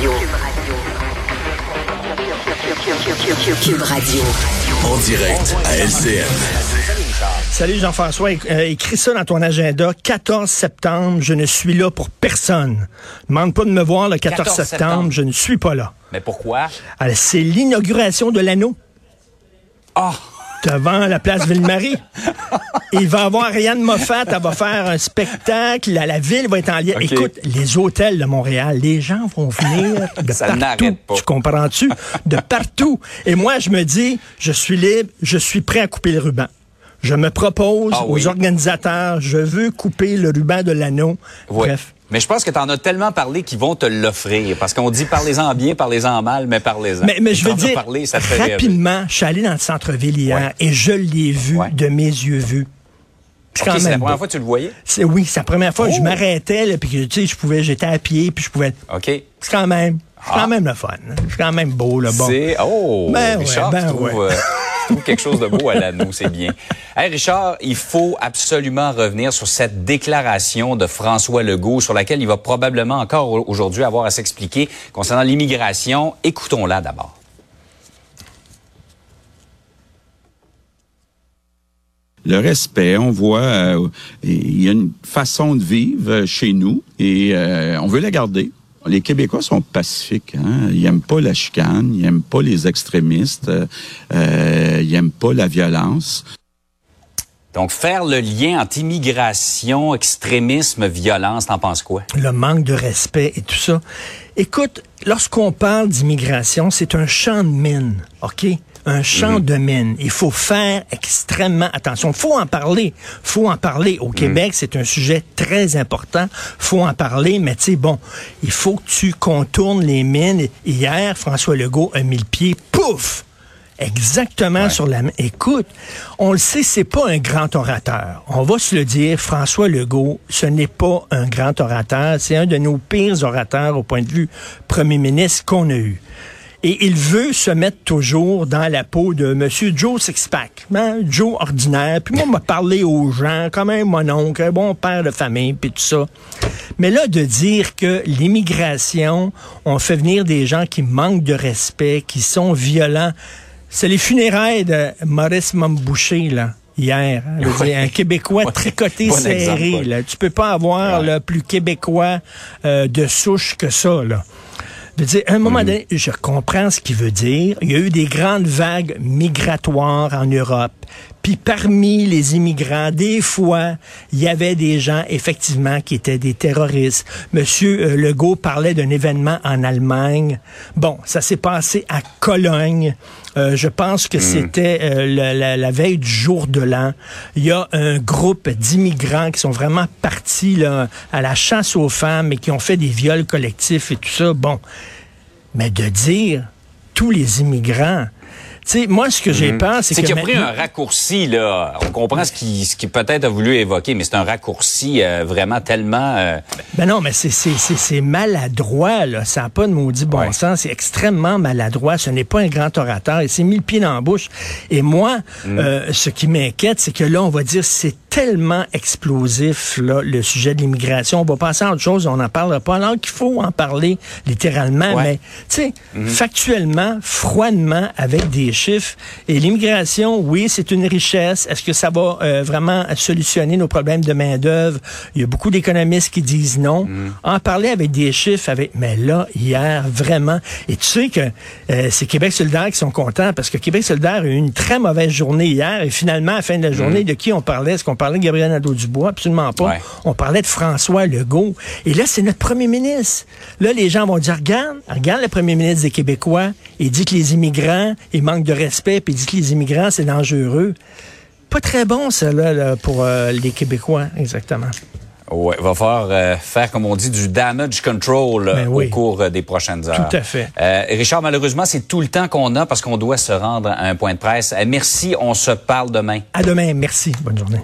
Radio. Cube Radio. En direct à LCN. Salut Jean-François, Euh, écris ça dans ton agenda. 14 septembre, je ne suis là pour personne. Demande pas de me voir le 14, 14 septembre, septembre. je ne suis pas là. Mais pourquoi? C'est l'inauguration de l'anneau Ah! Devant la place Ville-Marie. Il va y avoir Ariane Moffat, elle va faire un spectacle, la, la ville va être en lien. Écoute, les hôtels de Montréal, les gens vont venir de Ça partout. pas. Tu comprends-tu? De partout. Et moi, je me dis, je suis libre, je suis prêt à couper le ruban. Je me propose Ah aux oui. organisateurs, je veux couper le ruban de l'anneau. Ouais. Bref. Mais je pense que tu en as tellement parlé qu'ils vont te l'offrir. Parce qu'on dit parlez-en bien, parlez-en mal, mais parlez-en. Mais, mais je veux dire, parlé, ça rêver. rapidement, je suis allé dans le centre-ville hier Ouais. et je l'ai vu Ouais. de mes yeux vus. C'est Ok, quand c'est la première beau. fois que tu le voyais? C'est oui, c'est la première fois que je Oh! m'arrêtais puis que tu sais, je pouvais, j'étais à pied, puis je pouvais. OK. C'est quand même, c'est Ah. quand même le fun. hein. C'est quand même beau là. Bon. C'est. Oh! Ben ouais, Richard, ben tu, trouves, ouais. euh, quelque chose de beau à l'anneau, c'est bien. Richard, il faut absolument revenir sur cette déclaration de François Legault sur laquelle il va probablement encore au- aujourd'hui avoir à s'expliquer concernant l'immigration. Écoutons-la d'abord. le respect, on voit, euh, il y a une façon de vivre chez nous et euh, on veut la garder. Les Québécois sont pacifiques. Hein? Ils aiment pas la chicane, ils aiment pas les extrémistes, euh, euh, ils aiment pas la violence. Donc, faire le lien entre immigration, extrémisme, violence, t'en penses quoi? le manque de respect et tout ça. Écoute, lorsqu'on parle d'immigration, c'est un champ de mine, OK? Un champ de mine. Il faut faire extrêmement attention. faut en parler. faut en parler. Au Québec, c'est un sujet très important. faut en parler, mais tu sais, bon, il faut que tu contournes les mines. Hier, François Legault a mis le pied, pouf! Exactement sur la main. Écoute, on le sait, c'est pas un grand orateur. On va se le dire, François Legault, ce n'est pas un grand orateur. C'est un de nos pires orateurs au point de vue premier ministre qu'on a eu. Et il veut se mettre toujours dans la peau de Monsieur Joe Sixpack, hein, Joe ordinaire. Puis moi, m'a parlé aux gens, quand même mon oncle, un bon père de famille, puis tout ça. Mais là, de dire que l'immigration, on fait venir des gens qui manquent de respect, qui sont violents, c'est les funérailles de Maurice Mambouché, là. Hier, hein, un Québécois tricoté Bon serré. exemple, Là. Tu peux pas avoir le plus québécois euh, de souche que ça. Là. Je veux dire, à un moment donné, je comprends ce qu'il veut dire. Il y a eu des grandes vagues migratoires en Europe. Puis parmi les immigrants, des fois, il y avait des gens, effectivement, qui étaient des terroristes. Monsieur euh, Legault parlait d'un événement en Allemagne. Bon, ça s'est passé à Cologne. Euh, je pense que c'était euh, la, la- la veille du jour de l'an. Il y a un groupe d'immigrants qui sont vraiment partis là, à la chasse aux femmes et qui ont fait des viols collectifs et tout ça. Bon, mais de dire tous les immigrants, sais, moi ce que j'ai peur, c'est C'est que qu'il a pris un raccourci, là. On comprend ce qu'il ce qu'il peut-être a voulu évoquer, mais c'est un raccourci euh, vraiment tellement... euh, Ben non, mais c'est c'est c'est c'est maladroit là. Ça n'a pas de maudit bon Ouais. sens. C'est extrêmement maladroit. Ce n'est pas un grand orateur. Il s'est mis le pied dans la bouche. Et moi, Mm. euh, ce qui m'inquiète, c'est que là, on va dire c'est tellement explosif là le sujet de l'immigration. On va passer à autre chose. On n'en parlera pas. Alors qu'il faut en parler littéralement. Ouais. Mais tu sais, Mm-hmm. factuellement, froidement, avec des chiffres. Et l'immigration, oui, c'est une richesse. Est-ce que ça va euh, vraiment solutionner nos problèmes de main d'œuvre Il y a beaucoup d'économistes qui disent non. En parler avec des chiffres, avec mais là hier vraiment. Et tu sais que euh, c'est Québec solidaire qui sont contents parce que Québec solidaire a eu une très mauvaise journée hier et finalement à la fin de la journée, de qui on parlait? Est-ce qu'on parlait de Gabriel Nadeau-Dubois? Absolument pas. Ouais. On parlait de François Legault. Et là, c'est notre premier ministre. Là, les gens vont dire, regarde, regarde le premier ministre des Québécois. Il dit que les immigrants, ils manquent de respect, puis dit que les immigrants, c'est dangereux. Pas très bon, ça, là, là, pour euh, les Québécois, exactement. Ouais, va falloir euh, faire, comme on dit, du damage control euh, Ben oui. au cours euh, des prochaines heures. Tout à fait. Euh, Richard, malheureusement, c'est tout le temps qu'on a parce qu'on doit se rendre à un point de presse. Euh, merci, on se parle demain. À demain. Merci. Bonne journée.